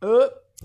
呃。